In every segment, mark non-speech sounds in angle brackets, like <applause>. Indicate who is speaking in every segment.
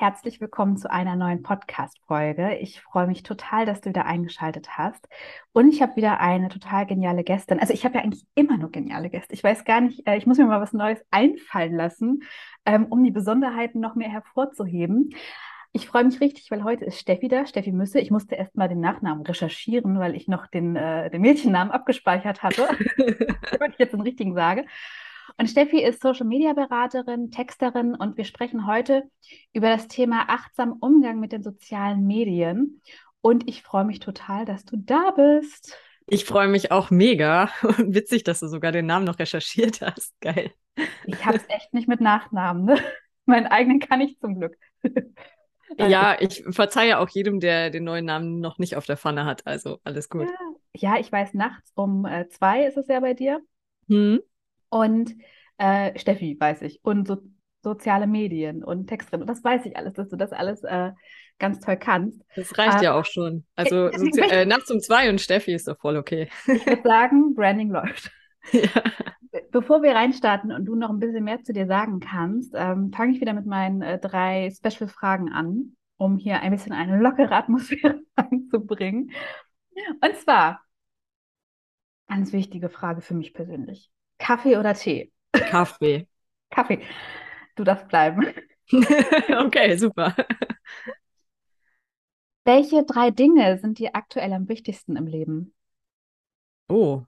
Speaker 1: Herzlich willkommen zu einer neuen Podcast-Folge. Ich freue mich total, dass du wieder eingeschaltet hast. Und ich habe wieder eine total geniale Gästin. Also ich habe ja eigentlich immer nur geniale Gäste. Ich weiß gar nicht, äh, ich muss mir mal was Neues einfallen lassen, ähm, um die Besonderheiten noch mehr hervorzuheben. Ich freue mich richtig, weil heute ist Steffi da, Steffi Müsse. Ich musste erst mal den Nachnamen recherchieren, weil ich noch den, äh, den Mädchennamen abgespeichert hatte, <laughs> <laughs> damit ich jetzt den richtigen sage. Und Steffi ist Social Media Beraterin, Texterin und wir sprechen heute über das Thema achtsam Umgang mit den sozialen Medien. Und ich freue mich total, dass du da bist.
Speaker 2: Ich freue mich auch mega. <laughs> Witzig, dass du sogar den Namen noch recherchiert hast. Geil.
Speaker 1: Ich habe es echt nicht mit Nachnamen. Ne? <laughs> Meinen eigenen kann ich zum Glück. <laughs>
Speaker 2: Ja, ich verzeihe auch jedem, der den neuen Namen noch nicht auf der Pfanne hat. Also alles gut.
Speaker 1: Ja, ja ich weiß, nachts um äh, zwei ist es ja bei dir. Hm und äh, Steffi, weiß ich, und so, soziale Medien und Texterin. Und das weiß ich alles, dass du das alles äh, ganz toll kannst.
Speaker 2: Das reicht äh, ja auch schon. Also äh, nachts um zwei und Steffi ist doch voll okay.
Speaker 1: Ich würde sagen, <laughs> Branding läuft. Ja. Bevor wir reinstarten und du noch ein bisschen mehr zu dir sagen kannst, ähm, fange ich wieder mit meinen äh, drei Special-Fragen an, um hier ein bisschen eine lockere Atmosphäre <laughs> einzubringen. Und zwar, ganz wichtige Frage für mich persönlich. Kaffee oder Tee?
Speaker 2: Kaffee. <laughs>
Speaker 1: Kaffee. Du darfst bleiben. <laughs>
Speaker 2: okay, super.
Speaker 1: Welche drei Dinge sind dir aktuell am wichtigsten im Leben?
Speaker 2: Oh,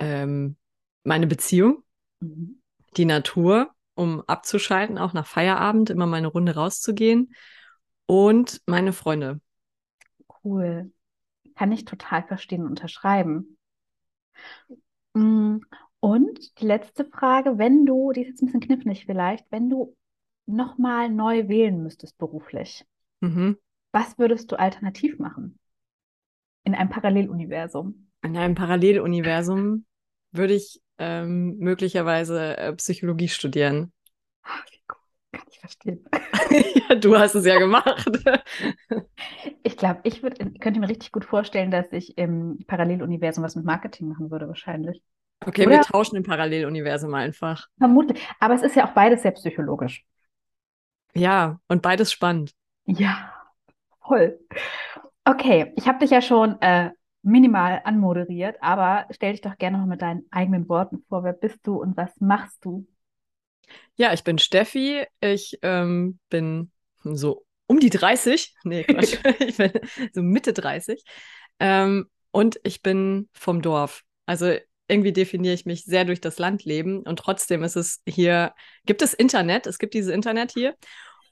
Speaker 2: ähm, meine Beziehung, mhm. die Natur, um abzuschalten, auch nach Feierabend immer mal eine Runde rauszugehen und meine Freunde.
Speaker 1: Cool. Kann ich total verstehen und unterschreiben. Mm, und die letzte Frage, wenn du, die ist jetzt ein bisschen knifflig vielleicht, wenn du nochmal neu wählen müsstest beruflich, mhm. was würdest du alternativ machen? In einem Paralleluniversum?
Speaker 2: In einem Paralleluniversum würde ich ähm, möglicherweise äh, Psychologie studieren.
Speaker 1: Ach, wie cool. Kann ich verstehen. <laughs>
Speaker 2: ja, du hast es ja gemacht.
Speaker 1: ich glaube, ich würd, könnte mir richtig gut vorstellen, dass ich im Paralleluniversum was mit Marketing machen würde, wahrscheinlich.
Speaker 2: Okay, Oder? wir tauschen im Paralleluniversum einfach.
Speaker 1: Vermutlich. Aber es ist ja auch beides sehr psychologisch.
Speaker 2: Ja, und beides spannend.
Speaker 1: Ja, voll. Okay, ich habe dich ja schon äh, minimal anmoderiert, aber stell dich doch gerne noch mit deinen eigenen Worten vor. Wer bist du und was machst du?
Speaker 2: Ja, ich bin Steffi. Ich ähm, bin so um die 30. Nee, Quatsch. <laughs> ich bin so Mitte 30. Ähm, und ich bin vom Dorf. Also irgendwie definiere ich mich sehr durch das Landleben und trotzdem ist es hier, gibt es Internet, es gibt dieses Internet hier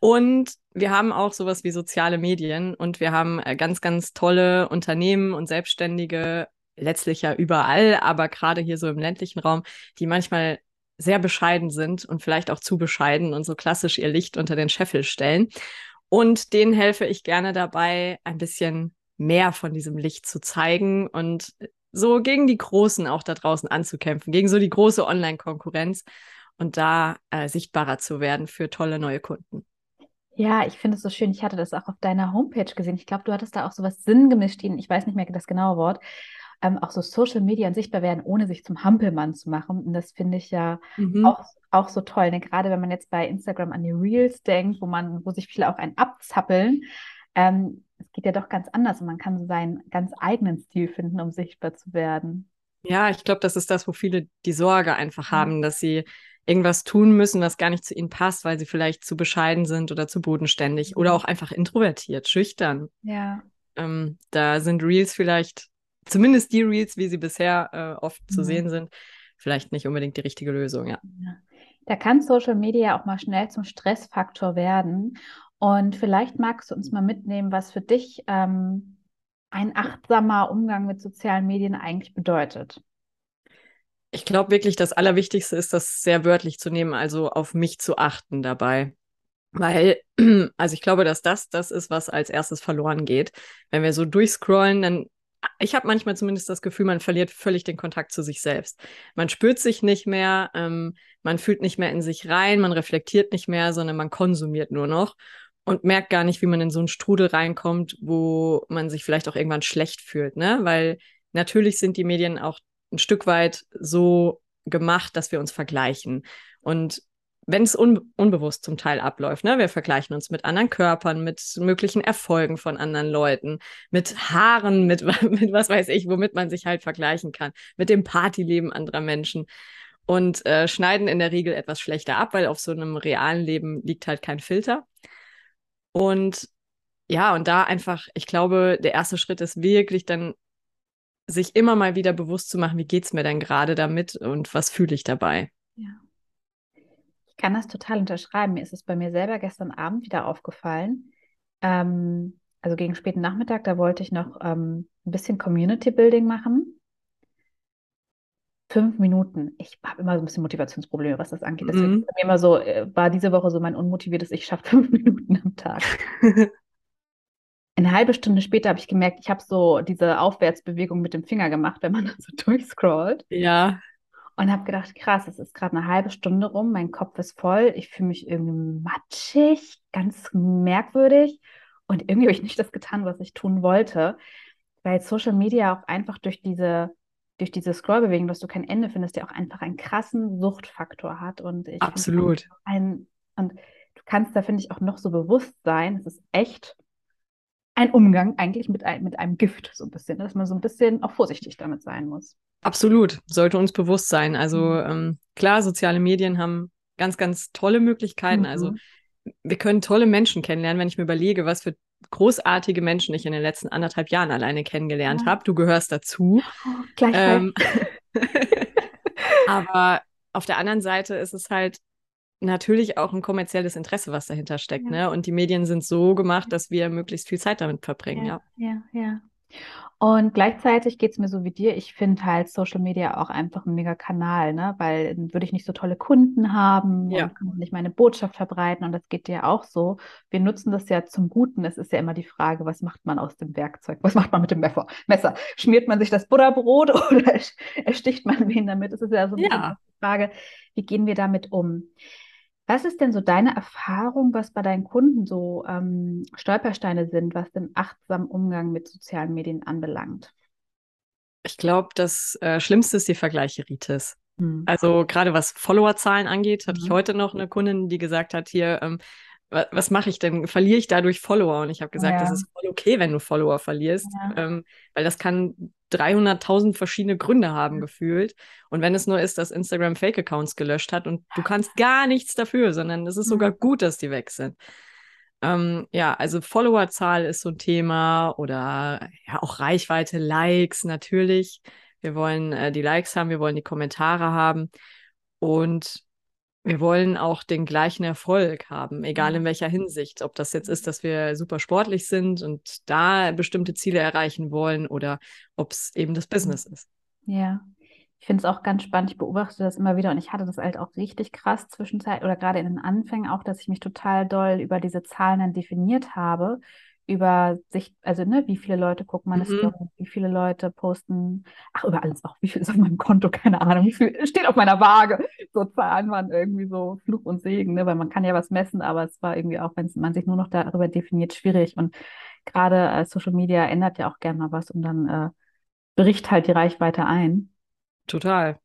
Speaker 2: und wir haben auch sowas wie soziale Medien und wir haben äh, ganz, ganz tolle Unternehmen und Selbstständige, letztlich ja überall, aber gerade hier so im ländlichen Raum, die manchmal sehr bescheiden sind und vielleicht auch zu bescheiden und so klassisch ihr Licht unter den Scheffel stellen. Und denen helfe ich gerne dabei, ein bisschen mehr von diesem Licht zu zeigen und so gegen die Großen auch da draußen anzukämpfen, gegen so die große Online-Konkurrenz und da äh, sichtbarer zu werden für tolle neue Kunden.
Speaker 1: Ja, ich finde es so schön. Ich hatte das auch auf deiner Homepage gesehen. Ich glaube, du hattest da auch so was sinngemischt, ich weiß nicht mehr das genaue Wort, ähm, auch so Social Media sichtbar werden, ohne sich zum Hampelmann zu machen. Und das finde ich ja mhm. auch, auch so toll. Ne? Gerade wenn man jetzt bei Instagram an die Reels denkt, wo man, wo sich viele auch ein abzappeln. Ähm, geht ja doch ganz anders und man kann so seinen ganz eigenen Stil finden, um sichtbar zu werden.
Speaker 2: Ja, ich glaube, das ist das, wo viele die Sorge einfach haben, dass sie irgendwas tun müssen, was gar nicht zu ihnen passt, weil sie vielleicht zu bescheiden sind oder zu bodenständig oder auch einfach introvertiert, schüchtern.
Speaker 1: Ja.
Speaker 2: Ähm, da sind Reels vielleicht, zumindest die Reels, wie sie bisher äh, oft mhm. zu sehen sind, vielleicht nicht unbedingt die richtige Lösung, ja. ja.
Speaker 1: Da kann Social Media auch mal schnell zum Stressfaktor werden. Und vielleicht magst du uns mal mitnehmen, was für dich ähm, ein achtsamer Umgang mit sozialen Medien eigentlich bedeutet.
Speaker 2: Ich glaube wirklich, das Allerwichtigste ist, das sehr wörtlich zu nehmen, also auf mich zu achten dabei. Weil, <clears throat> also ich glaube, dass das das ist, was als erstes verloren geht. Wenn wir so durchscrollen, dann ich habe manchmal zumindest das Gefühl, man verliert völlig den Kontakt zu sich selbst. Man spürt sich nicht mehr, ähm, man fühlt nicht mehr in sich rein, man reflektiert nicht mehr, sondern man konsumiert nur noch und merkt gar nicht, wie man in so einen Strudel reinkommt, wo man sich vielleicht auch irgendwann schlecht fühlt, ne? Weil natürlich sind die Medien auch ein Stück weit so gemacht, dass wir uns vergleichen. Und wenn es un unbewusst zum Teil abläuft, ne? Wir vergleichen uns mit anderen Körpern, mit möglichen Erfolgen von anderen Leuten, mit Haaren, mit, <laughs> mit was weiß ich, womit man sich halt vergleichen kann, mit dem Partyleben anderer Menschen und äh, schneiden in der Regel etwas schlechter ab, weil auf so einem realen Leben liegt halt kein Filter. Und ja, und da einfach, ich glaube, der erste Schritt ist wirklich dann, sich immer mal wieder bewusst zu machen, wie geht es mir denn gerade damit und was fühle ich dabei.
Speaker 1: Ja. Ich kann das total unterschreiben. Mir ist es bei mir selber gestern Abend wieder aufgefallen. Ähm, also gegen späten Nachmittag, da wollte ich noch ähm, ein bisschen Community Building machen. Fünf Minuten. Ich habe immer so ein bisschen Motivationsprobleme, was das angeht. Deswegen mhm. immer so, äh, war diese Woche so mein unmotiviertes, ich schaffe fünf <laughs> Minuten am Tag. <laughs> Eine halbe Stunde später habe ich gemerkt, ich habe so diese Aufwärtsbewegung mit dem Finger gemacht, wenn man <laughs> so durchscrollt.
Speaker 2: Ja.
Speaker 1: Und habe gedacht, krass, es ist gerade eine halbe Stunde rum, mein Kopf ist voll, ich fühle mich irgendwie matschig, ganz merkwürdig. Und irgendwie habe ich nicht das getan, was ich tun wollte, weil Social Media auch einfach durch diese, durch diese Scrollbewegung, dass du kein Ende findest, ja auch einfach einen krassen Suchtfaktor hat. Und ich
Speaker 2: Absolut.
Speaker 1: Ein, und du kannst da, finde ich, auch noch so bewusst sein. Es ist echt ein Umgang eigentlich mit, ein, mit einem Gift, so ein bisschen, dass man so ein bisschen auch vorsichtig damit sein muss.
Speaker 2: Absolut, sollte uns bewusst sein. Also mhm. ähm, klar, soziale Medien haben ganz, ganz tolle Möglichkeiten. Also mhm. Also wir können tolle Menschen kennenlernen, wenn ich mir überlege, was für großartige Menschen ich in den letzten anderthalb Jahren alleine kennengelernt ja. habe. Du gehörst dazu. <laughs>
Speaker 1: Gleichfalls. Ähm, <laughs>
Speaker 2: aber auf der anderen Seite ist es halt natürlich auch ein kommerzielles Interesse, was dahinter steckt. Ja. Ne? Und die Medien sind so gemacht, dass wir möglichst viel Zeit damit verbringen.
Speaker 1: Ja, ja, ja. Und gleichzeitig geht es mir so wie dir. Ich finde halt Social Media auch einfach ein mega Kanal, ne? weil dann würde ich nicht so tolle Kunden haben ja. und kann nicht meine Botschaft verbreiten. Und das geht dir auch so. Wir nutzen das ja zum Guten. Es ist ja immer die Frage, was macht man aus dem Werkzeug? Was macht man mit dem Messer? Messer? Schmiert man sich das Butterbrot <laughs> oder ersticht man wen damit? Es ist ja so ja. die Frage, wie gehen wir damit um? Was ist denn so deine Erfahrung, was bei deinen Kunden so ähm, Stolpersteine sind, was den achtsamen Umgang mit sozialen Medien anbelangt?
Speaker 2: Ich glaube, das äh, Schlimmste ist die Vergleicheritis. Hm. Also gerade was Followerzahlen angeht, hatte mhm. ich heute noch eine Kundin, die gesagt hat, hier, ähm, was mache ich denn? Verliere ich dadurch Follower? Und ich habe gesagt, ja. das ist voll okay, wenn du Follower verlierst, ja. ähm, weil das kann 300.000 verschiedene Gründe haben gefühlt. Und wenn es nur ist, dass Instagram Fake-Accounts gelöscht hat und du kannst gar nichts dafür, sondern es ist sogar gut, dass die weg sind. Ähm, ja, also Followerzahl ist so ein Thema oder ja auch Reichweite, Likes natürlich. Wir wollen äh, die Likes haben, wir wollen die Kommentare haben und wir wollen auch den gleichen Erfolg haben, egal in welcher Hinsicht. Ob das jetzt ist, dass wir super sportlich sind und da bestimmte Ziele erreichen wollen oder ob es eben das Business ist.
Speaker 1: Ja, ich finde es auch ganz spannend. Ich beobachte das immer wieder und ich hatte das halt auch richtig krass zwischenzeit oder gerade in den Anfängen auch, dass ich mich total doll über diese Zahlen dann definiert habe über sich, also ne, wie viele Leute gucken meine mhm. Story, wie viele Leute posten, ach, über alles auch, wie viel ist auf meinem Konto, keine Ahnung, wie viel steht auf meiner Waage. So Zahlen waren irgendwie so Fluch und Segen, ne, weil man kann ja was messen, aber es war irgendwie auch, wenn man sich nur noch darüber definiert, schwierig. Und gerade äh, Social Media ändert ja auch gerne mal was und dann äh, bricht halt die Reichweite ein.
Speaker 2: Total.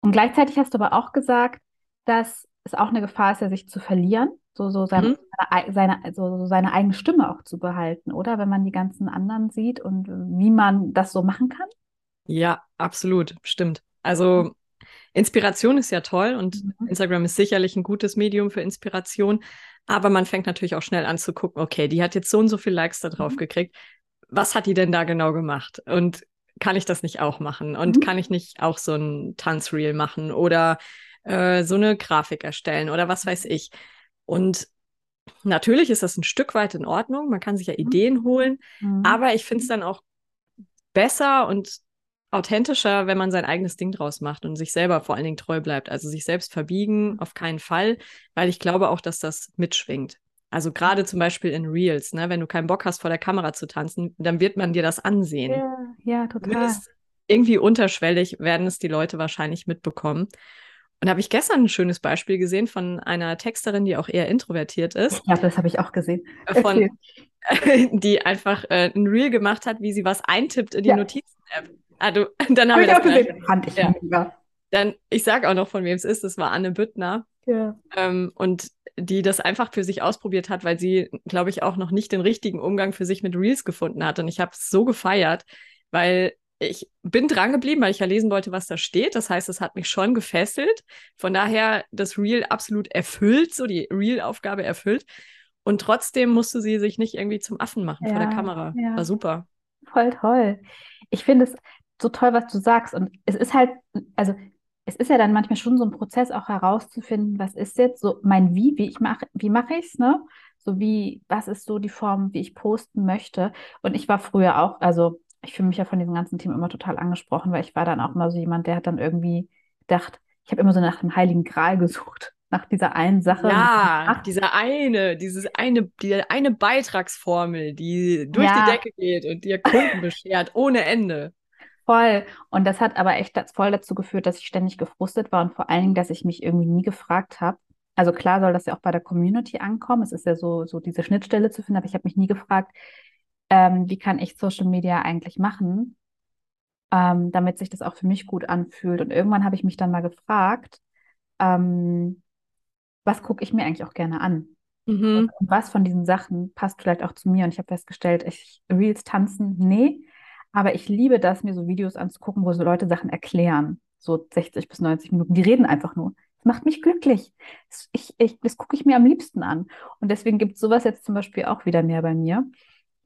Speaker 1: Und gleichzeitig hast du aber auch gesagt, dass es auch eine Gefahr ist, ja, sich zu verlieren so, so, sein, mhm. seine, so, so seine eigene Stimme auch zu behalten, oder? Wenn man die ganzen anderen sieht und wie man das so machen kann?
Speaker 2: Ja, absolut, stimmt. Also Inspiration ist ja toll und mhm. Instagram ist sicherlich ein gutes Medium für Inspiration, aber man fängt natürlich auch schnell an zu gucken, okay, die hat jetzt so und so viele Likes da drauf mhm. gekriegt. Was hat die denn da genau gemacht? Und kann ich das nicht auch machen? Und mhm. kann ich nicht auch so ein Tanzreel machen oder äh, so eine Grafik erstellen oder was weiß ich? Und natürlich ist das ein Stück weit in Ordnung. Man kann sich ja mhm. Ideen holen. Mhm. Aber ich finde es dann auch besser und authentischer, wenn man sein eigenes Ding draus macht und sich selber vor allen Dingen treu bleibt. Also sich selbst verbiegen, auf keinen Fall, weil ich glaube auch, dass das mitschwingt. Also gerade zum Beispiel in Reels, ne? wenn du keinen Bock hast, vor der Kamera zu tanzen, dann wird man dir das ansehen.
Speaker 1: Ja, ja total.
Speaker 2: Zumindest irgendwie unterschwellig werden es die Leute wahrscheinlich mitbekommen. Und da habe ich gestern ein schönes Beispiel gesehen von einer Texterin, die auch eher introvertiert ist.
Speaker 1: Ja, das habe ich auch gesehen.
Speaker 2: Von, <laughs> die einfach äh, ein Reel gemacht hat, wie sie was eintippt in die ja. Notizen-App. Ah, du, <laughs> dann haben hab wir das gesehen.
Speaker 1: Fand ich ja. mega.
Speaker 2: Dann, ich sage auch noch, von wem es ist. Das war Anne Büttner. Ja. Ähm, und die das einfach für sich ausprobiert hat, weil sie, glaube ich, auch noch nicht den richtigen Umgang für sich mit Reels gefunden hat. Und ich habe es so gefeiert, weil ich bin dran geblieben, weil ich ja lesen wollte, was da steht. Das heißt, es hat mich schon gefesselt. Von daher das Reel absolut erfüllt, so die Reel-Aufgabe erfüllt. Und trotzdem musste sie sich nicht irgendwie zum Affen machen ja, vor der Kamera. Ja. War super.
Speaker 1: Voll toll. Ich finde es so toll, was du sagst. Und es ist halt, also es ist ja dann manchmal schon so ein Prozess, auch herauszufinden, was ist jetzt so mein Wie, wie ich mache, wie mache ich es, ne? So wie, was ist so die Form, wie ich posten möchte. Und ich war früher auch, also ich fühle mich ja von diesem ganzen Team immer total angesprochen, weil ich war dann auch mal so jemand, der hat dann irgendwie gedacht, ich habe immer so nach dem Heiligen Gral gesucht, nach dieser einen Sache.
Speaker 2: Ja, dieser eine, dieses eine, die eine Beitragsformel, die durch ja. die Decke geht und dir Kunden beschert ohne Ende.
Speaker 1: Voll. Und das hat aber echt voll dazu geführt, dass ich ständig gefrustet war und vor allen Dingen, dass ich mich irgendwie nie gefragt habe. Also klar soll das ja auch bei der Community ankommen. Es ist ja so, so diese Schnittstelle zu finden, aber ich habe mich nie gefragt, ähm, wie kann ich Social Media eigentlich machen, ähm, damit sich das auch für mich gut anfühlt. Und irgendwann habe ich mich dann mal gefragt, ähm, was gucke ich mir eigentlich auch gerne an? Mhm. Und was von diesen Sachen passt vielleicht auch zu mir? Und ich habe festgestellt, ich Reels tanzen, nee. Aber ich liebe das, mir so Videos anzugucken, wo so Leute Sachen erklären. So 60 bis 90 Minuten. Die reden einfach nur. Das macht mich glücklich. Ich, ich, das gucke ich mir am liebsten an. Und deswegen gibt es sowas jetzt zum Beispiel auch wieder mehr bei mir.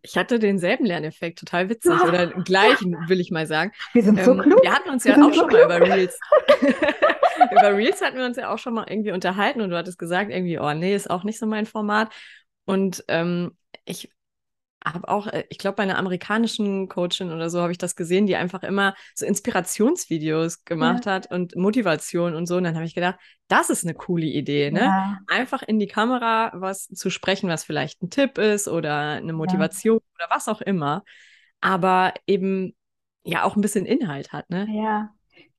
Speaker 2: Ich hatte denselben Lerneffekt, total witzig. Ja. Oder den <laughs> gleichen, will ich mal sagen.
Speaker 1: Wir sind so ähm, klug.
Speaker 2: Wir hatten uns ja auch so schon klug. mal über Reels. <laughs> über Reels hatten wir uns ja auch schon mal irgendwie unterhalten und du hattest gesagt, irgendwie, oh nee, ist auch nicht so mein Format. Und ähm, ich habe auch, äh, ich glaube, bei einer amerikanischen Coachin oder so habe ich das gesehen, die einfach immer so Inspirationsvideos gemacht ja. hat und Motivation und so. Und dann habe ich gedacht, das ist eine coole Idee, ne? Ja. Einfach in die Kamera was zu sprechen, was vielleicht ein Tipp ist oder eine Motivation ja. oder was auch immer. Aber eben ja auch ein bisschen Inhalt hat, ne?
Speaker 1: Ja.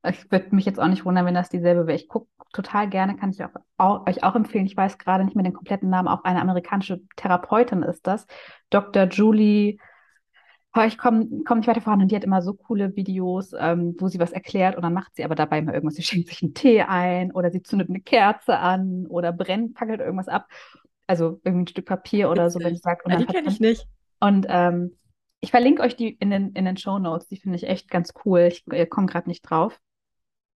Speaker 1: Ich würde mich jetzt auch nicht wundern, wenn das dieselbe wäre. Ich gucke total gerne, kann ich auch, auch, euch auch empfehlen. Ich weiß gerade nicht mehr den kompletten Namen, auch eine amerikanische Therapeutin ist das. Dr. Julie, ich komme komm nicht weiter voran und die hat immer so coole Videos, ähm, wo sie was erklärt und dann macht sie aber dabei mal irgendwas. Sie schenkt sich einen Tee ein oder sie zündet eine Kerze an oder brennt, packelt irgendwas ab. Also irgendwie ein Stück Papier oder so, wenn ich sage.
Speaker 2: Ja, die kenne ich nicht.
Speaker 1: Und ähm, ich verlinke euch die in den, in den Show Notes. Die finde ich echt ganz cool. Ich komme gerade nicht drauf.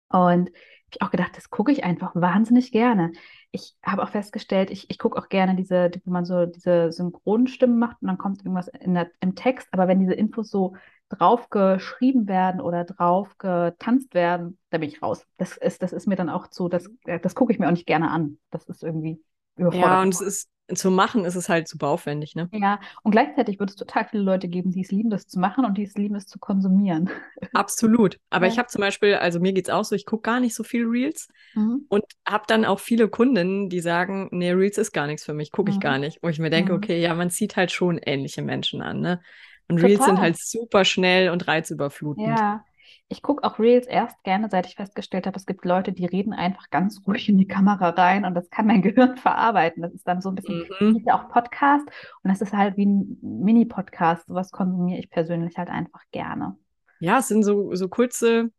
Speaker 1: Und ich auch gedacht, das gucke ich einfach wahnsinnig gerne. Ich habe auch festgestellt, ich, ich gucke auch gerne diese, wo man so diese Synchronstimmen macht und dann kommt irgendwas der, im Text. Aber wenn diese Infos so drauf geschrieben werden oder drauf getanzt werden, da bin ich raus. Das ist, das ist mir dann auch zu, das, das gucke ich mir auch nicht gerne an. Das ist irgendwie
Speaker 2: überfordert. Ja, und es ist zu machen, ist es halt super aufwendig, ne?
Speaker 1: Ja, und gleichzeitig wird es total viele Leute geben, die es lieben, das zu machen und die es lieben, es zu konsumieren. <laughs>
Speaker 2: Absolut. Aber ja. ich habe zum Beispiel, also mir geht es auch so, ich gucke gar nicht so viel Reels mhm. und habe dann auch viele Kundinnen, die sagen, nee, Reels ist gar nichts für mich, gucke ich mhm. gar nicht. Wo ich mir denke, mhm. okay, ja, man zieht halt schon ähnliche Menschen an, ne? Und Total. Reels sind halt super schnell und reizüberflutend.
Speaker 1: Ja, ich gucke auch Reels erst gerne, seit ich festgestellt habe, es gibt Leute, die reden einfach ganz <laughs> ruhig in die Kamera rein und das kann mein <laughs> Gehirn verarbeiten. Das ist dann so ein bisschen, mhm. ist ja auch Podcast und das ist halt wie ein Mini-Podcast. Sowas konsumiere ich persönlich halt einfach gerne.
Speaker 2: Ja, es sind so, so kurze,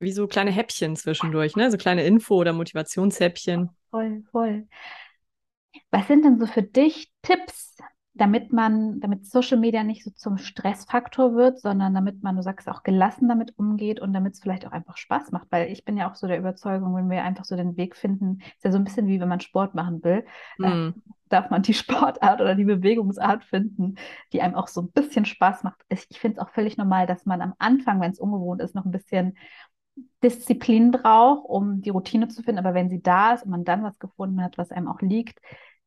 Speaker 2: wie so kleine Häppchen zwischendurch, ne? So kleine Info- oder Motivationshäppchen.
Speaker 1: Voll, voll. Was sind denn so für dich Tipps, damit man, damit Social Media nicht so zum Stressfaktor wird, sondern damit man, du sagst, auch gelassen damit umgeht und damit es vielleicht auch einfach Spaß macht. Weil ich bin ja auch so der Überzeugung, wenn wir einfach so den Weg finden, ist ja so ein bisschen wie wenn man Sport machen will, mm. darf man die <laughs> Sportart oder die Bewegungsart finden, die einem auch so ein bisschen Spaß macht. Ich, ich finde es auch völlig normal, dass man am Anfang, wenn es ungewohnt ist, noch ein bisschen Disziplin braucht, um die Routine zu finden. Aber wenn sie da ist und man dann was gefunden hat, was einem auch liegt,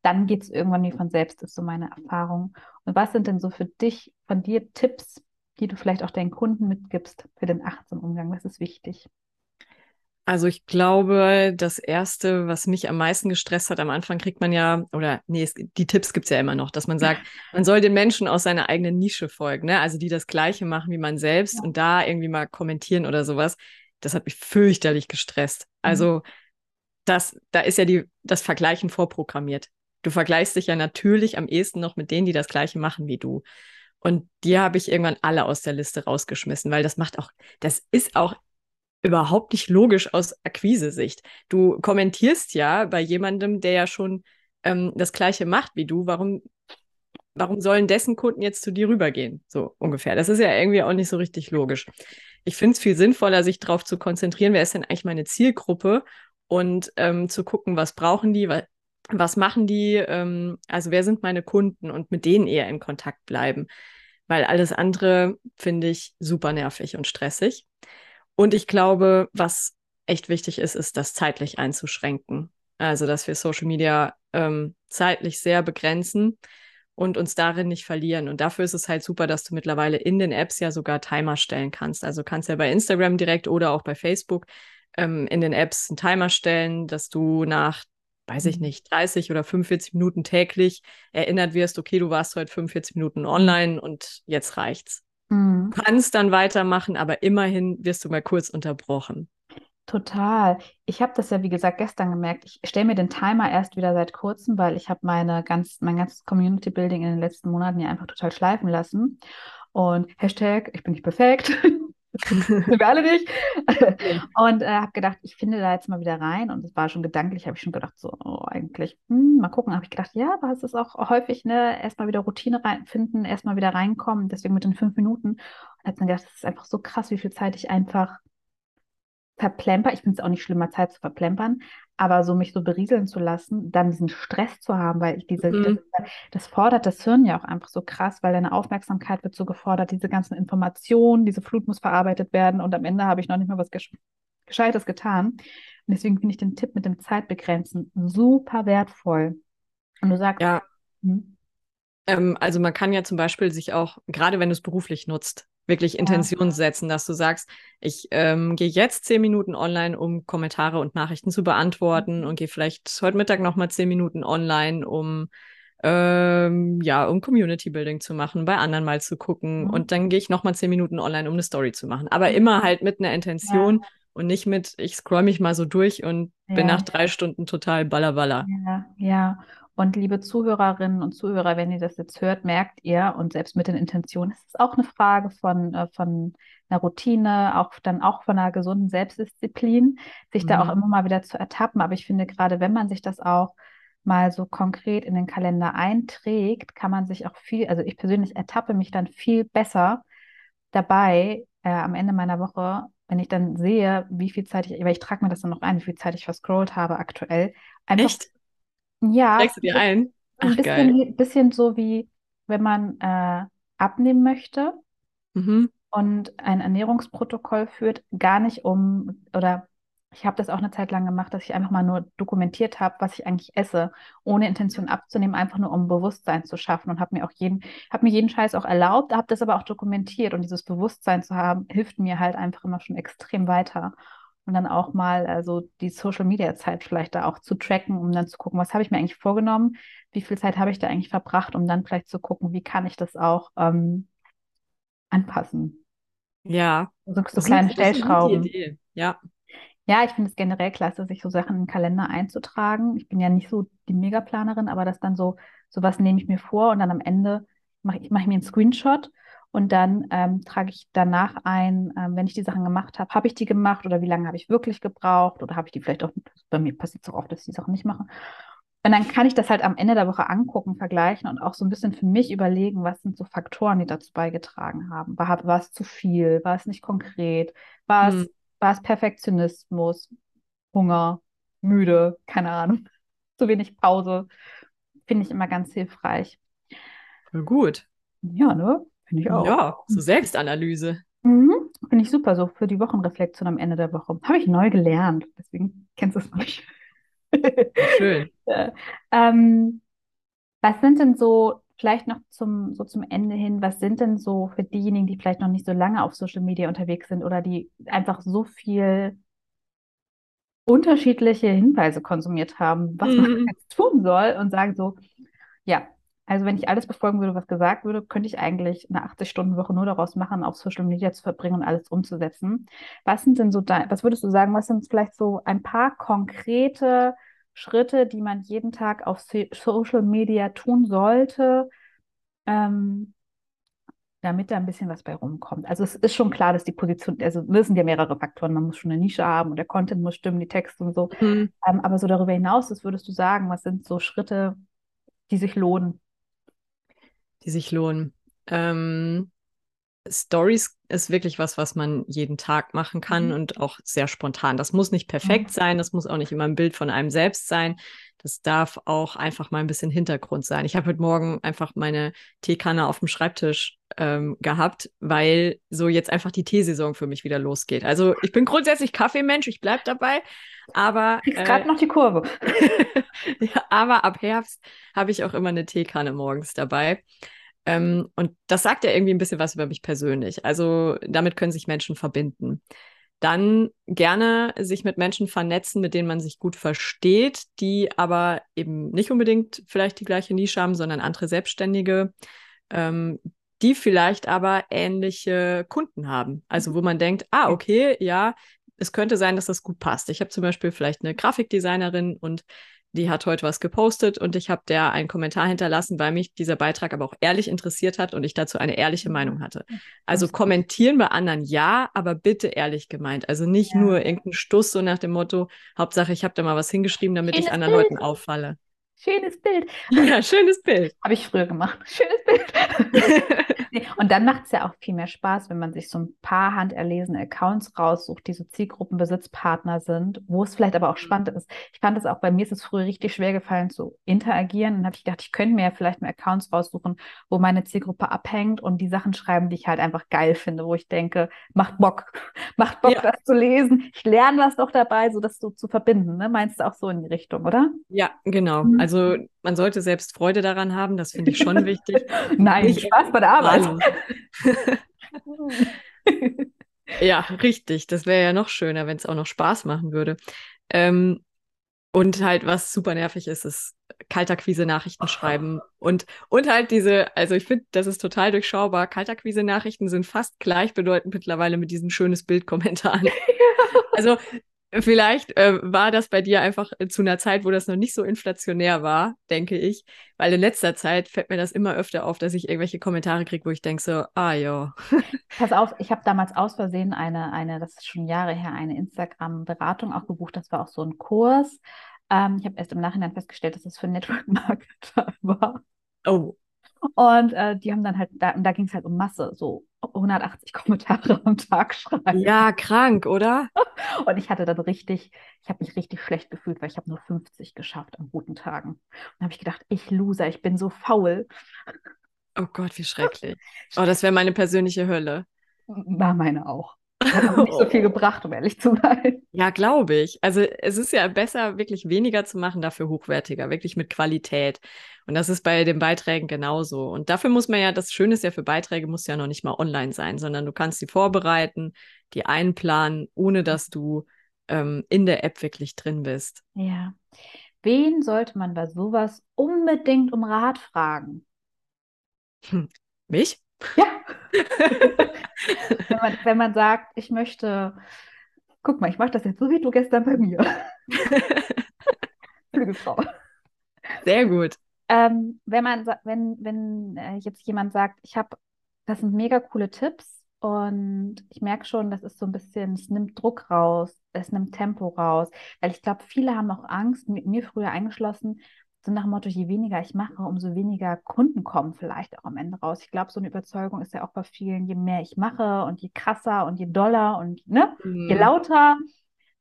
Speaker 1: dann geht es irgendwann wie von selbst, ist so meine Erfahrung. Und was sind denn so für dich, von dir Tipps, die du vielleicht auch deinen Kunden mitgibst für den achtsamen Umgang? Was ist wichtig?
Speaker 2: Also ich glaube, das Erste, was mich am meisten gestresst hat, am Anfang kriegt man ja, oder nee, es, die Tipps gibt's ja immer noch, dass man sagt, <laughs> man soll den Menschen aus seiner eigenen Nische folgen, ne? Also die das Gleiche machen wie man selbst
Speaker 1: Ja.
Speaker 2: und da irgendwie mal kommentieren oder sowas. Das hat mich fürchterlich gestresst.
Speaker 1: Mhm.
Speaker 2: Also das, da ist ja die, das Vergleichen vorprogrammiert. Du vergleichst dich ja natürlich am ehesten noch mit denen, die das Gleiche machen wie du. Und die habe ich irgendwann alle aus der Liste rausgeschmissen, weil das macht auch, das ist auch überhaupt nicht logisch aus Akquise-Sicht. Du kommentierst ja bei jemandem, der ja schon ähm, das Gleiche macht wie du. Warum, warum sollen dessen Kunden jetzt zu dir rübergehen? So ungefähr. Das ist ja irgendwie auch nicht so richtig logisch. Ich finde es viel sinnvoller, sich darauf zu konzentrieren, wer ist denn eigentlich meine Zielgruppe und ähm, zu gucken, was brauchen die, was machen die, ähm, also wer sind meine Kunden und mit denen eher in Kontakt bleiben. Weil alles andere finde ich super nervig und stressig. Und ich glaube, was echt wichtig ist, ist, das zeitlich einzuschränken. Also, dass wir Social Media ähm, zeitlich sehr begrenzen und uns darin nicht verlieren. Und dafür ist es halt super, dass du mittlerweile in den Apps ja sogar Timer stellen kannst. Also kannst ja bei Instagram direkt oder auch bei Facebook ähm, in den Apps einen Timer stellen, dass du nach, weiß ich
Speaker 1: Mhm.
Speaker 2: nicht, 30 oder 45 Minuten täglich erinnert wirst, okay, du warst heute 45 Minuten online und jetzt reicht's.
Speaker 1: Mhm.
Speaker 2: Du kannst dann weitermachen, aber immerhin wirst du mal kurz unterbrochen.
Speaker 1: Total. Ich habe das ja, wie gesagt, gestern gemerkt. Ich stelle mir den Timer erst wieder seit kurzem, weil ich habe meine ganz, mein ganzes Community Building in den letzten Monaten ja einfach total schleifen lassen. Und Hashtag, ich bin nicht perfekt. <laughs> <laughs> Sind wir alle nicht. Und äh, habe gedacht, ich finde da jetzt mal wieder rein. Und es war schon gedanklich, habe ich schon gedacht, so, oh, eigentlich, hm, mal gucken. Habe ich gedacht, ja, aber es ist auch häufig, ne, erstmal wieder Routine reinfinden, erstmal wieder reinkommen. Deswegen mit den fünf Minuten. Und habe dann gedacht, das ist einfach so krass, wie viel Zeit ich einfach verplemper. Ich finde es auch nicht schlimmer, Zeit zu verplempern, aber so mich so berieseln zu lassen, dann diesen Stress zu haben, weil ich diese,
Speaker 2: Mhm.
Speaker 1: das, das fordert das Hirn ja auch einfach so krass, weil deine Aufmerksamkeit wird so gefordert, diese ganzen Informationen, diese Flut muss verarbeitet werden und am Ende habe ich noch nicht mal was Gesch Gescheites getan. Und deswegen finde ich den Tipp mit dem Zeitbegrenzen super wertvoll. Und du sagst,
Speaker 2: Ja,
Speaker 1: hm,
Speaker 2: ähm, also man kann ja zum Beispiel sich auch, gerade wenn du es beruflich nutzt, wirklich
Speaker 1: ja,
Speaker 2: Intention setzen, dass du sagst, ich ähm, gehe jetzt zehn Minuten online, um Kommentare und Nachrichten zu beantworten und gehe vielleicht heute Mittag nochmal zehn Minuten online, um ähm, ja, um Community Building zu machen, bei anderen mal zu gucken
Speaker 1: hm,
Speaker 2: und dann gehe ich nochmal zehn Minuten online, um eine Story zu machen. Aber immer halt mit einer
Speaker 1: ja,
Speaker 2: Intention und nicht mit, ich scroll mich mal so durch und bin nach
Speaker 1: ja.
Speaker 2: drei Stunden total ballerballer.
Speaker 1: Ja, ja. Und liebe Zuhörerinnen und Zuhörer, wenn ihr das jetzt hört, merkt ihr, und selbst mit den Intentionen, es ist auch eine Frage von, äh, von einer Routine, auch dann auch von einer gesunden Selbstdisziplin, sich da auch
Speaker 2: Mhm.
Speaker 1: immer mal wieder zu ertappen. Aber ich finde, gerade wenn man sich das auch mal so konkret in den Kalender einträgt, kann man sich auch viel, also ich persönlich ertappe mich dann viel besser dabei, äh, am Ende meiner Woche, wenn ich dann sehe, wie viel Zeit ich, weil ich trage mir das dann noch ein, wie viel Zeit ich verscrollt habe aktuell, einfach
Speaker 2: Echt?
Speaker 1: Ja,
Speaker 2: Trägst du dir ein?
Speaker 1: ein
Speaker 2: Ach, geil.
Speaker 1: bisschen, bisschen so wie wenn man äh, abnehmen möchte
Speaker 2: Mhm.
Speaker 1: und ein Ernährungsprotokoll führt, gar nicht um, oder ich habe das auch eine Zeit lang gemacht, dass ich einfach mal nur dokumentiert habe, was ich eigentlich esse, ohne Intention abzunehmen, einfach nur um Bewusstsein zu schaffen und habe mir auch jeden, habe mir jeden Scheiß auch erlaubt, habe das aber auch dokumentiert und dieses Bewusstsein zu haben, hilft mir halt einfach immer schon extrem weiter. Und dann auch mal also die Social Media Zeit vielleicht da auch zu tracken, um dann zu gucken, was habe ich mir eigentlich vorgenommen, wie viel Zeit habe ich da eigentlich verbracht, um dann vielleicht zu gucken, wie kann ich das auch ähm, anpassen.
Speaker 2: Ja,
Speaker 1: So, so kleine Stellschrauben.
Speaker 2: Ja.
Speaker 1: Ja, ich finde es generell klasse, sich so Sachen in den Kalender einzutragen. Ich bin ja nicht so die Megaplanerin, aber das dann so, sowas nehme ich mir vor und dann am Ende mache ich, mache ich mir einen Screenshot und dann ähm, trage ich danach ein, ähm, wenn ich die Sachen gemacht habe, habe ich die gemacht oder wie lange habe ich wirklich gebraucht oder habe ich die vielleicht auch, bei mir passiert es auch oft, dass ich die Sachen nicht mache. Und dann kann ich das halt am Ende der Woche angucken, vergleichen und auch so ein bisschen für mich überlegen, was sind so Faktoren, die dazu beigetragen haben. War, war es zu viel? War es nicht konkret? War
Speaker 2: Hm.
Speaker 1: es, war es Perfektionismus? Hunger, müde, keine Ahnung, <laughs> zu wenig Pause, finde ich immer ganz hilfreich.
Speaker 2: Gut.
Speaker 1: Ja, ne? Finde ich auch.
Speaker 2: Ja, so Selbstanalyse.
Speaker 1: Mhm. Finde ich super, so für die Wochenreflexion am Ende der Woche. Habe ich neu gelernt, deswegen kennst du es noch nicht.
Speaker 2: Schön. <laughs>
Speaker 1: Ja. Ähm, was sind denn so, vielleicht noch zum, so zum Ende hin, was sind denn so für diejenigen, die vielleicht noch nicht so lange auf Social Media unterwegs sind oder die einfach so viel unterschiedliche Hinweise konsumiert haben, was man
Speaker 2: Mhm.
Speaker 1: jetzt tun soll und sagen so, ja, also wenn ich alles befolgen würde, was gesagt würde, könnte ich eigentlich eine 80-Stunden-Woche nur daraus machen, auf Social Media zu verbringen und alles umzusetzen. Was sind denn so dein, was würdest du sagen, was sind vielleicht so ein paar konkrete Schritte, die man jeden Tag auf Social Media tun sollte, ähm, damit da ein bisschen was bei rumkommt? Also es ist schon klar, dass die Position, also das sind ja mehrere Faktoren, man muss schon eine Nische haben und der Content muss stimmen, die Texte und so.
Speaker 2: Mhm.
Speaker 1: Ähm, aber so darüber hinaus, was würdest du sagen, was sind so Schritte, die sich lohnen?
Speaker 2: Die sich lohnen. Ähm, Stories ist wirklich was, was man jeden Tag machen kann
Speaker 1: Mhm.
Speaker 2: und auch sehr spontan. Das muss nicht perfekt
Speaker 1: Mhm.
Speaker 2: sein, das muss auch nicht immer ein Bild von einem selbst sein. Das darf auch einfach mal ein bisschen Hintergrund sein. Ich habe heute Morgen einfach meine Teekanne auf dem Schreibtisch ähm, gehabt, weil so jetzt einfach die Teesaison für mich wieder losgeht. Also ich bin grundsätzlich Kaffeemensch, ich bleibe dabei, aber äh,
Speaker 1: gerade noch die Kurve. <laughs>
Speaker 2: ja, aber ab Herbst habe ich auch immer eine Teekanne morgens dabei. Ähm, und das sagt ja irgendwie ein bisschen was über mich persönlich. Also damit können sich Menschen verbinden. Dann gerne sich mit Menschen vernetzen, mit denen man sich gut versteht, die aber eben nicht unbedingt vielleicht die gleiche Nische haben, sondern andere Selbstständige, ähm, die vielleicht aber ähnliche Kunden haben. Also wo man denkt, ah, okay, ja, es könnte sein, dass das gut passt. Ich habe zum Beispiel vielleicht eine Grafikdesignerin und die hat heute was gepostet und ich habe der einen Kommentar hinterlassen, weil mich dieser Beitrag aber auch ehrlich interessiert hat und ich dazu eine ehrliche Meinung hatte. Also kommentieren bei anderen ja, aber bitte ehrlich gemeint. Also nicht
Speaker 1: Ja.
Speaker 2: nur irgendein Stuss so nach dem Motto, Hauptsache ich habe da mal was hingeschrieben, damit ich anderen
Speaker 1: Bild.
Speaker 2: Leuten auffalle.
Speaker 1: Schönes Bild. <laughs>
Speaker 2: Ja, schönes Bild.
Speaker 1: Habe ich früher gemacht. Schönes Bild. <laughs> Und dann macht es ja auch viel mehr Spaß, wenn man sich so ein paar handerlesene Accounts raussucht, die so Zielgruppenbesitzpartner sind, wo es vielleicht aber auch spannend ist. Ich fand es auch, bei mir ist es früher richtig schwer gefallen zu interagieren. Dann habe ich gedacht, ich könnte mir ja vielleicht mal Accounts raussuchen, wo meine Zielgruppe abhängt und die Sachen schreiben, die ich halt einfach geil finde, wo ich denke, macht Bock, <laughs> macht Bock,
Speaker 2: Ja.
Speaker 1: das zu lesen. Ich lerne was doch dabei, so das so zu verbinden. Ne? Meinst du auch so in die Richtung, oder?
Speaker 2: Ja, genau.
Speaker 1: Mhm.
Speaker 2: Also man sollte selbst Freude daran haben, das finde ich schon wichtig. <laughs>
Speaker 1: Nein,
Speaker 2: Nicht
Speaker 1: Spaß bei der Arbeit. <laughs>
Speaker 2: Ja, richtig. Das wäre ja noch schöner, wenn es auch noch Spaß machen würde. Ähm, und halt, was super nervig ist, ist Kaltakquise-Nachrichten schreiben. Und, und halt diese, also ich finde, das ist total durchschaubar. Kaltakquise-Nachrichten sind fast gleichbedeutend mittlerweile mit diesen schönes Bild-Kommentaren. <laughs> Also vielleicht äh, war das bei dir einfach äh, zu einer Zeit, wo das noch nicht so inflationär war, denke ich. Weil in letzter Zeit fällt mir das immer öfter auf, dass ich irgendwelche Kommentare kriege, wo ich denke so, ah ja. <laughs>
Speaker 1: Pass auf, ich habe damals aus Versehen eine, eine, das ist schon Jahre her, eine Instagram-Beratung auch gebucht. Das war auch so ein Kurs. Ähm, ich habe erst im Nachhinein festgestellt, dass es für Network Marketer <laughs> war.
Speaker 2: Oh,
Speaker 1: Und äh, die haben dann halt, da, und da ging es halt um Masse, so 180 Kommentare am Tag schreiben.
Speaker 2: ja, krank, oder? <laughs> <laughs>
Speaker 1: Und ich hatte dann richtig, ich habe mich richtig schlecht gefühlt, weil ich habe nur 50 geschafft an guten Tagen. Und dann habe ich gedacht, ich Loser, ich bin so faul.
Speaker 2: Oh Gott, wie <laughs> schrecklich. Oh, das wäre meine persönliche Hölle.
Speaker 1: War meine auch. Hat aber nicht so viel <laughs> gebracht, um ehrlich zu sein.
Speaker 2: Ja, glaube ich. Also es ist ja besser, wirklich weniger zu machen, dafür hochwertiger, wirklich mit Qualität. Und das ist bei den Beiträgen genauso. Und dafür muss man ja, das Schöne ist ja für Beiträge, muss ja noch nicht mal online sein, sondern du kannst die vorbereiten, die einplanen, ohne dass du ähm, in der App wirklich drin bist.
Speaker 1: Ja. Wen sollte man bei sowas unbedingt um Rat fragen?
Speaker 2: Mich?
Speaker 1: Ja. <laughs> wenn, man, wenn man sagt, ich möchte, guck mal, ich mache das jetzt so wie du gestern bei mir. <laughs> Flügelfrau.
Speaker 2: Sehr gut.
Speaker 1: Ähm, wenn man, wenn, wenn äh, jetzt jemand sagt, ich habe, das sind mega coole Tipps und ich merke schon, das ist so ein bisschen, es nimmt Druck raus, es nimmt Tempo raus, weil ich glaube, viele haben auch Angst, mit mir früher eingeschlossen, so nach dem Motto, je weniger ich mache, umso weniger Kunden kommen vielleicht auch am Ende raus. Ich glaube, so eine Überzeugung ist ja auch bei vielen, je mehr ich mache und je krasser und je doller und ne, je
Speaker 2: Mhm.
Speaker 1: lauter,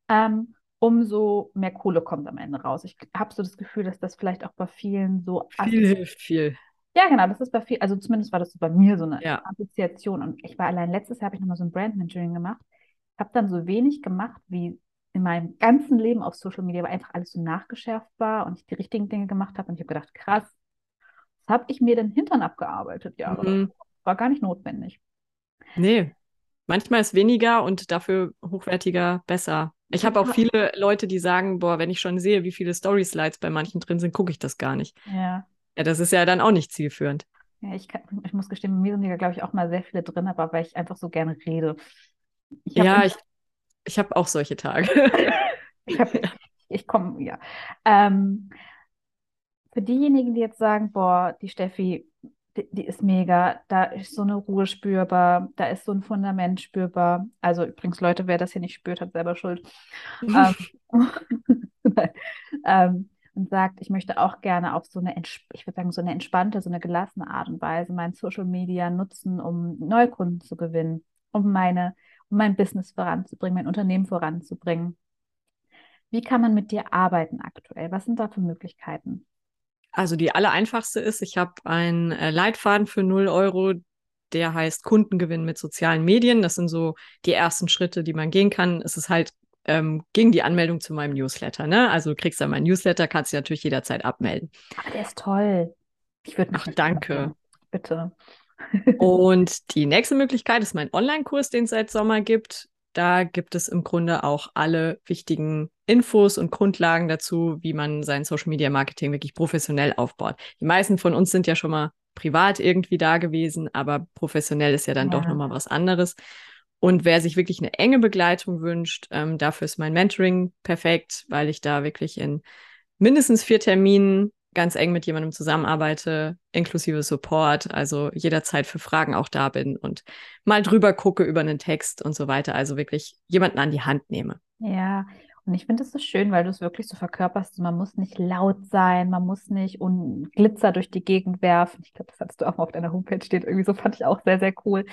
Speaker 1: ähm, umso mehr Kohle kommt am Ende raus. Ich habe so das Gefühl, dass das vielleicht auch bei vielen so
Speaker 2: Viel hilft viel.
Speaker 1: ja, genau, das ist bei viel, also zumindest war das so bei mir so eine
Speaker 2: Ja.
Speaker 1: Assoziation. Und ich war allein letztes Jahr habe ich nochmal so ein Brand Mentoring gemacht, habe dann so wenig gemacht, wie in meinem ganzen Leben auf Social Media, weil einfach alles so nachgeschärft war und ich die richtigen Dinge gemacht habe. Und ich habe gedacht, krass, was habe ich mir denn Hintern abgearbeitet, Jahre
Speaker 2: Mhm.
Speaker 1: War gar nicht notwendig.
Speaker 2: Nee. Manchmal ist weniger und dafür hochwertiger besser. Ich habe auch viele Leute, die sagen, boah, wenn ich schon sehe, wie viele Story-Slides bei manchen drin sind, gucke ich das gar nicht.
Speaker 1: Ja.
Speaker 2: Ja, das ist ja dann auch nicht zielführend.
Speaker 1: Ja, ich, kann, ich muss gestehen, bei mir sind ja, glaube ich, auch mal sehr viele drin, aber weil ich einfach so gerne rede.
Speaker 2: Ich ja, ich, ich habe auch solche Tage. <laughs>
Speaker 1: ich ich komme, ja. Ähm, für diejenigen, die jetzt sagen, boah, die Steffi, die, die, ist mega, da ist so eine Ruhe spürbar, da ist so ein Fundament spürbar. Also übrigens, Leute, wer das hier nicht spürt, hat selber Schuld. ähm, <laughs> ähm, und sagt, ich möchte auch gerne auf so eine, ich würde sagen, so eine entspannte, so eine gelassene Art und Weise mein Social Media nutzen, um Neukunden zu gewinnen, um meine, um mein Business voranzubringen, mein Unternehmen voranzubringen. Wie kann man mit dir arbeiten aktuell? Was sind da für Möglichkeiten?
Speaker 2: Also die allereinfachste ist, ich habe einen äh, Leitfaden für 0 Euro, der heißt Kundengewinn mit sozialen Medien. Das sind so die ersten Schritte, die man gehen kann. Es ist halt ähm, gegen die Anmeldung zu meinem Newsletter. Ne? Also du kriegst dann meinen Newsletter, kannst dich natürlich jederzeit abmelden.
Speaker 1: Aber der ist toll.
Speaker 2: Ich würde Ach, danke. Machen.
Speaker 1: Bitte.
Speaker 2: Und die nächste Möglichkeit ist mein Online-Kurs, den es seit Sommer gibt. Da gibt es im Grunde auch alle wichtigen Infos und Grundlagen dazu, wie man sein Social Media Marketing wirklich professionell aufbaut. Die meisten von uns sind ja schon mal privat irgendwie da gewesen, aber professionell ist ja dann ja. doch nochmal was anderes. Und wer sich wirklich eine enge Begleitung wünscht, ähm, dafür ist mein Mentoring perfekt, weil ich da wirklich in mindestens vier Terminen ganz eng mit jemandem zusammenarbeite, inklusive Support, also jederzeit für Fragen auch da bin und mal drüber gucke über einen Text und so weiter. Also wirklich jemanden an die Hand nehme.
Speaker 1: Ja, und ich finde es so schön, weil du es wirklich so verkörperst. Man muss nicht laut sein, man muss nicht un Glitzer durch die Gegend werfen. Ich glaube, das hattest du auch mal auf deiner Homepage steht. Irgendwie so fand ich auch sehr, sehr cool.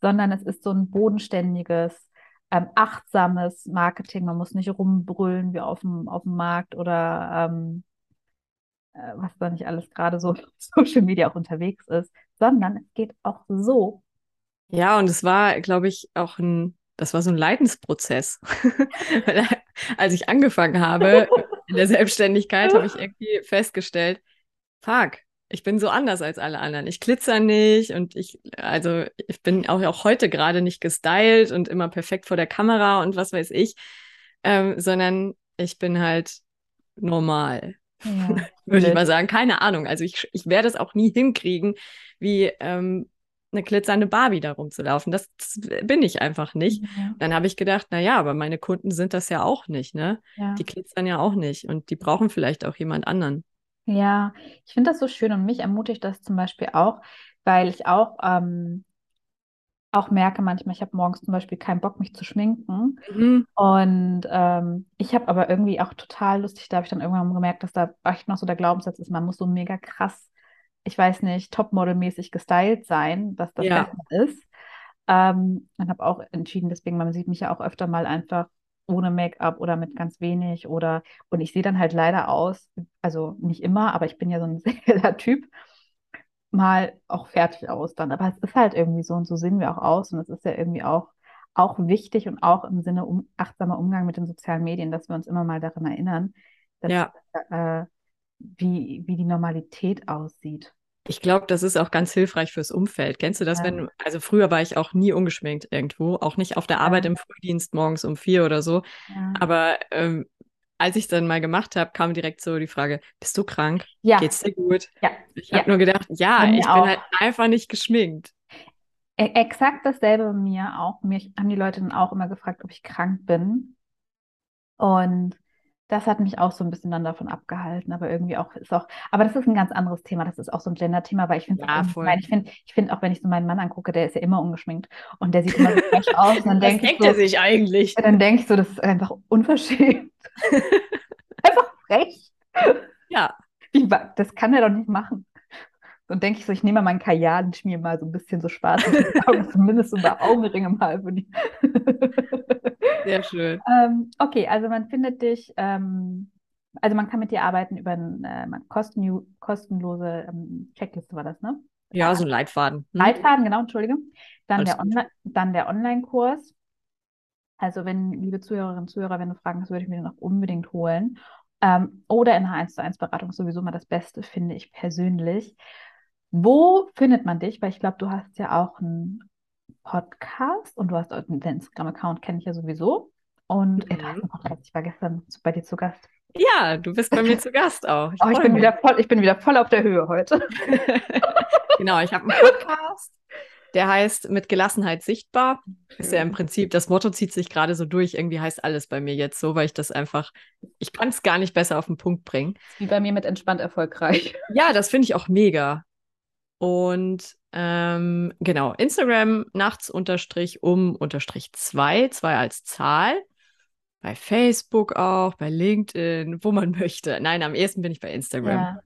Speaker 1: Sondern es ist so ein bodenständiges, ähm, achtsames Marketing. Man muss nicht rumbrüllen wie auf dem, auf dem Markt oder ähm, äh, was da nicht alles gerade so <laughs> Social Media auch unterwegs ist, sondern es geht auch so.
Speaker 2: Ja, und es war, glaube ich, auch ein, das war so ein Leidensprozess. <laughs> Als ich angefangen habe in der Selbstständigkeit, habe ich <laughs> irgendwie festgestellt, fuck, ich bin so anders als alle anderen. Ich glitzer nicht und ich, also ich bin auch, auch heute gerade nicht gestylt und immer perfekt vor der Kamera und was weiß ich, ähm, sondern ich bin halt normal. Ja, <laughs> Würde ich mal sagen. Keine Ahnung. Also ich, ich werde es auch nie hinkriegen, wie ähm, eine glitzernde Barbie da rumzulaufen. Das, das bin ich einfach nicht. Ja. Dann habe ich gedacht, naja, aber meine Kunden sind das ja auch nicht, ne? Ja. Die glitzern ja auch nicht und die brauchen vielleicht auch jemand anderen.
Speaker 1: Ja, ich finde das so schön und mich ermutigt das zum Beispiel auch, weil ich auch ähm, auch merke manchmal, ich habe morgens zum Beispiel keinen Bock, mich zu schminken. Mhm. Und ähm, ich habe aber irgendwie auch total lustig, da habe ich dann irgendwann gemerkt, dass da echt noch so der Glaubenssatz ist, man muss so mega krass, ich weiß nicht, Topmodel-mäßig gestylt sein, dass das ja. ist. Ähm, und habe auch entschieden, deswegen, man sieht mich ja auch öfter mal einfach ohne Make-up oder mit ganz wenig oder und ich sehe dann halt leider aus, also nicht immer, aber ich bin ja so ein <laughs> sehr Typ mal auch fertig aus dann. Aber es ist halt irgendwie so und so sehen wir auch aus und es ist ja irgendwie auch, auch wichtig und auch im Sinne um, achtsamer Umgang mit den sozialen Medien, dass wir uns immer mal daran erinnern, dass, ja. äh, wie, wie die Normalität aussieht.
Speaker 2: Ich glaube, das ist auch ganz hilfreich fürs Umfeld. Kennst du das, ja. wenn, also früher war ich auch nie ungeschminkt irgendwo, auch nicht auf der Arbeit im Frühdienst morgens um vier oder so. Ja. Aber ähm, als ich es dann mal gemacht habe, kam direkt so die Frage: Bist du krank? Ja. Geht's dir gut? Ja. Ich habe ja. nur gedacht, ja, ich bin halt einfach nicht geschminkt.
Speaker 1: E exakt dasselbe bei mir auch. Mich haben die Leute dann auch immer gefragt, ob ich krank bin. Und das hat mich auch so ein bisschen dann davon abgehalten, aber irgendwie auch ist auch, aber das ist ein ganz anderes Thema, das ist auch so ein Gender-Thema, weil ich finde, ja, ich finde, ich finde auch, wenn ich so meinen Mann angucke, der ist ja immer ungeschminkt und der sieht immer so fresh <laughs> aus. Und dann denkt
Speaker 2: so, er sich eigentlich?
Speaker 1: Dann denke ich so, das ist einfach unverschämt. <laughs> einfach frech.
Speaker 2: Ja.
Speaker 1: Wie, das kann er doch nicht machen. Und denke ich so, ich nehme mal meinen Kajal und schmier mal so ein bisschen so schwarz, <laughs> zumindest so bei Augenringe mal für die. <laughs>
Speaker 2: Sehr schön.
Speaker 1: Ähm, okay, also man findet dich, ähm, also man kann mit dir arbeiten über eine äh, kosten, kostenlose ähm, Checkliste, war das, ne?
Speaker 2: Ja, so ein Leitfaden. Hm?
Speaker 1: Leitfaden, genau, Entschuldige. Dann der, Onli dann der Online-Kurs. Also wenn, liebe Zuhörerinnen und Zuhörer, wenn du Fragen hast, würde ich mir den auch unbedingt holen. Ähm, oder in einer 1 zu 1 Beratung sowieso mal das Beste, finde ich persönlich. Wo findet man dich? Weil ich glaube, du hast ja auch einen Podcast und du hast einen Instagram-Account, kenne ich ja sowieso. Und mhm. ey, Podcast, ich war gestern bei dir zu Gast.
Speaker 2: Ja, du bist bei mir zu Gast auch.
Speaker 1: Ich, oh, ich bin, wieder voll, ich bin wieder voll auf der Höhe heute. <laughs>
Speaker 2: genau, ich habe einen Podcast, der heißt Mit Gelassenheit sichtbar. Ist ja im Prinzip, das Motto zieht sich gerade so durch. Irgendwie heißt alles bei mir jetzt so, weil ich das einfach, ich kann es gar nicht besser auf den Punkt bringen.
Speaker 1: Wie bei mir mit entspannt erfolgreich.
Speaker 2: Ja, das finde ich auch mega. Und ähm, genau, Instagram nachts unterstrich um unterstrich zwei, zwei als Zahl. Bei Facebook auch, bei LinkedIn, wo man <laughs> möchte. Nein, am ehesten bin ich bei Instagram.
Speaker 1: Ja.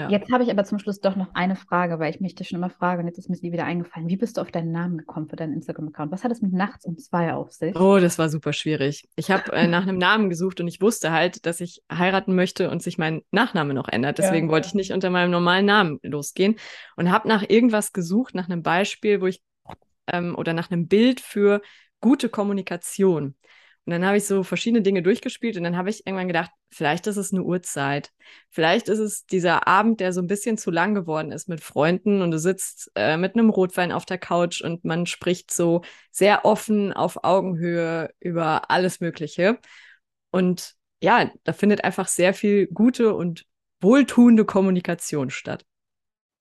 Speaker 1: Ja. Jetzt habe ich aber zum Schluss doch noch eine Frage, weil ich mich das schon immer frage und jetzt ist mir die wieder eingefallen. Wie bist du auf deinen Namen gekommen für deinen Instagram-Account? Was hat es mit nachts um zwei auf sich?
Speaker 2: Oh, das war super schwierig. Ich habe äh, nach einem Namen gesucht und ich wusste halt, dass ich heiraten möchte und sich mein Nachname noch ändert. Deswegen ja, wollte ich nicht unter meinem normalen Namen losgehen und habe nach irgendwas gesucht, nach einem Beispiel, wo ich ähm, oder nach einem Bild für gute Kommunikation. Und dann habe ich so verschiedene Dinge durchgespielt und dann habe ich irgendwann gedacht, vielleicht ist es eine Uhrzeit. Vielleicht ist es dieser Abend, der so ein bisschen zu lang geworden ist mit Freunden und du sitzt äh, mit einem Rotwein auf der Couch und man spricht so sehr offen auf Augenhöhe über alles Mögliche. Und ja, da findet einfach sehr viel gute und wohltuende Kommunikation statt.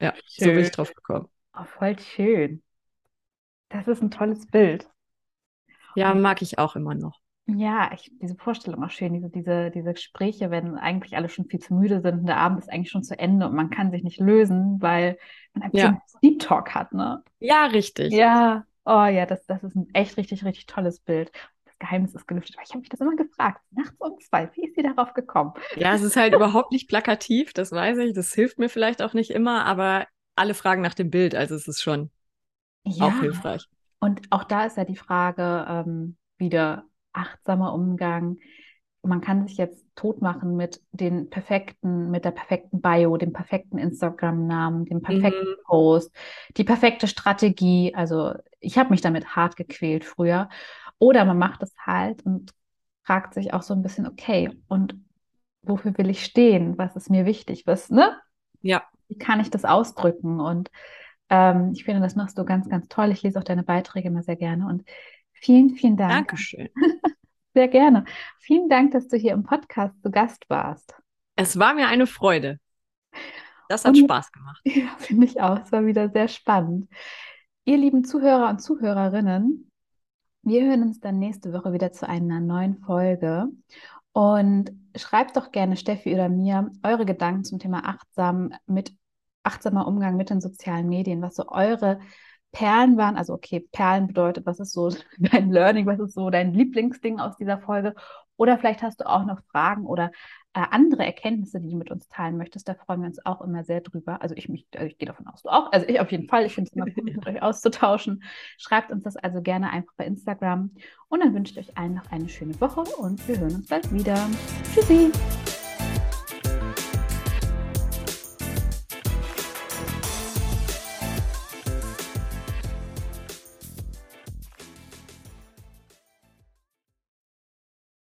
Speaker 2: Ja, schön. so bin ich drauf gekommen.
Speaker 1: Oh, voll schön. Das ist ein tolles Bild.
Speaker 2: Ja, mag ich auch immer noch.
Speaker 1: Ja, ich, diese Vorstellung auch schön, diese, diese, diese Gespräche, wenn eigentlich alle schon viel zu müde sind und der Abend ist eigentlich schon zu Ende und man kann sich nicht lösen, weil man einfach ja. so einen Deep Talk hat, ne?
Speaker 2: Ja, richtig.
Speaker 1: Ja, oh ja, das, das ist ein echt richtig, richtig tolles Bild. Das Geheimnis ist gelüftet. Aber ich habe mich das immer gefragt, nachts um zwei, wie ist sie darauf gekommen?
Speaker 2: Ja, es ist halt <laughs> überhaupt nicht plakativ, das weiß ich. Das hilft mir vielleicht auch nicht immer, aber alle fragen nach dem Bild, also es ist schon ja. auch hilfreich.
Speaker 1: Und auch da ist ja die Frage ähm, wieder, achtsamer Umgang. Man kann sich jetzt totmachen mit den perfekten, mit der perfekten Bio, dem perfekten Instagram-Namen, dem perfekten mhm. Post, die perfekte Strategie. Also ich habe mich damit hart gequält früher. Oder man macht es halt und fragt sich auch so ein bisschen, okay, und wofür will ich stehen? Was ist mir wichtig? Was, ne?
Speaker 2: Ja.
Speaker 1: Wie kann ich das ausdrücken? Und ähm, ich finde, das machst du ganz, ganz toll. Ich lese auch deine Beiträge immer sehr gerne. Und Vielen, vielen Dank.
Speaker 2: Dankeschön. <laughs>
Speaker 1: Sehr gerne. Vielen Dank, dass du hier im Podcast zu Gast warst.
Speaker 2: Es war mir eine Freude. Das hat und, Spaß gemacht. <laughs>
Speaker 1: Ja, finde ich auch. Es war wieder sehr spannend. Ihr lieben Zuhörer und Zuhörerinnen, wir hören uns dann nächste Woche wieder zu einer neuen Folge. Und schreibt doch gerne Steffi oder mir eure Gedanken zum Thema achtsam mit achtsamer Umgang mit den sozialen Medien, was so eure Perlen waren, also okay, Perlen bedeutet, was ist so <laughs> dein Learning, was ist so dein Lieblingsding aus dieser Folge? Oder vielleicht hast du auch noch Fragen oder äh, andere Erkenntnisse, die du mit uns teilen möchtest. Da freuen wir uns auch immer sehr drüber. Also ich, mich, also ich gehe davon aus, du auch. Also ich auf jeden Fall. Ich finde es immer gut, mit <laughs> euch auszutauschen. Schreibt uns das also gerne einfach bei Instagram. Und dann wünsche ich euch allen noch eine schöne Woche und wir hören uns bald wieder. Tschüssi!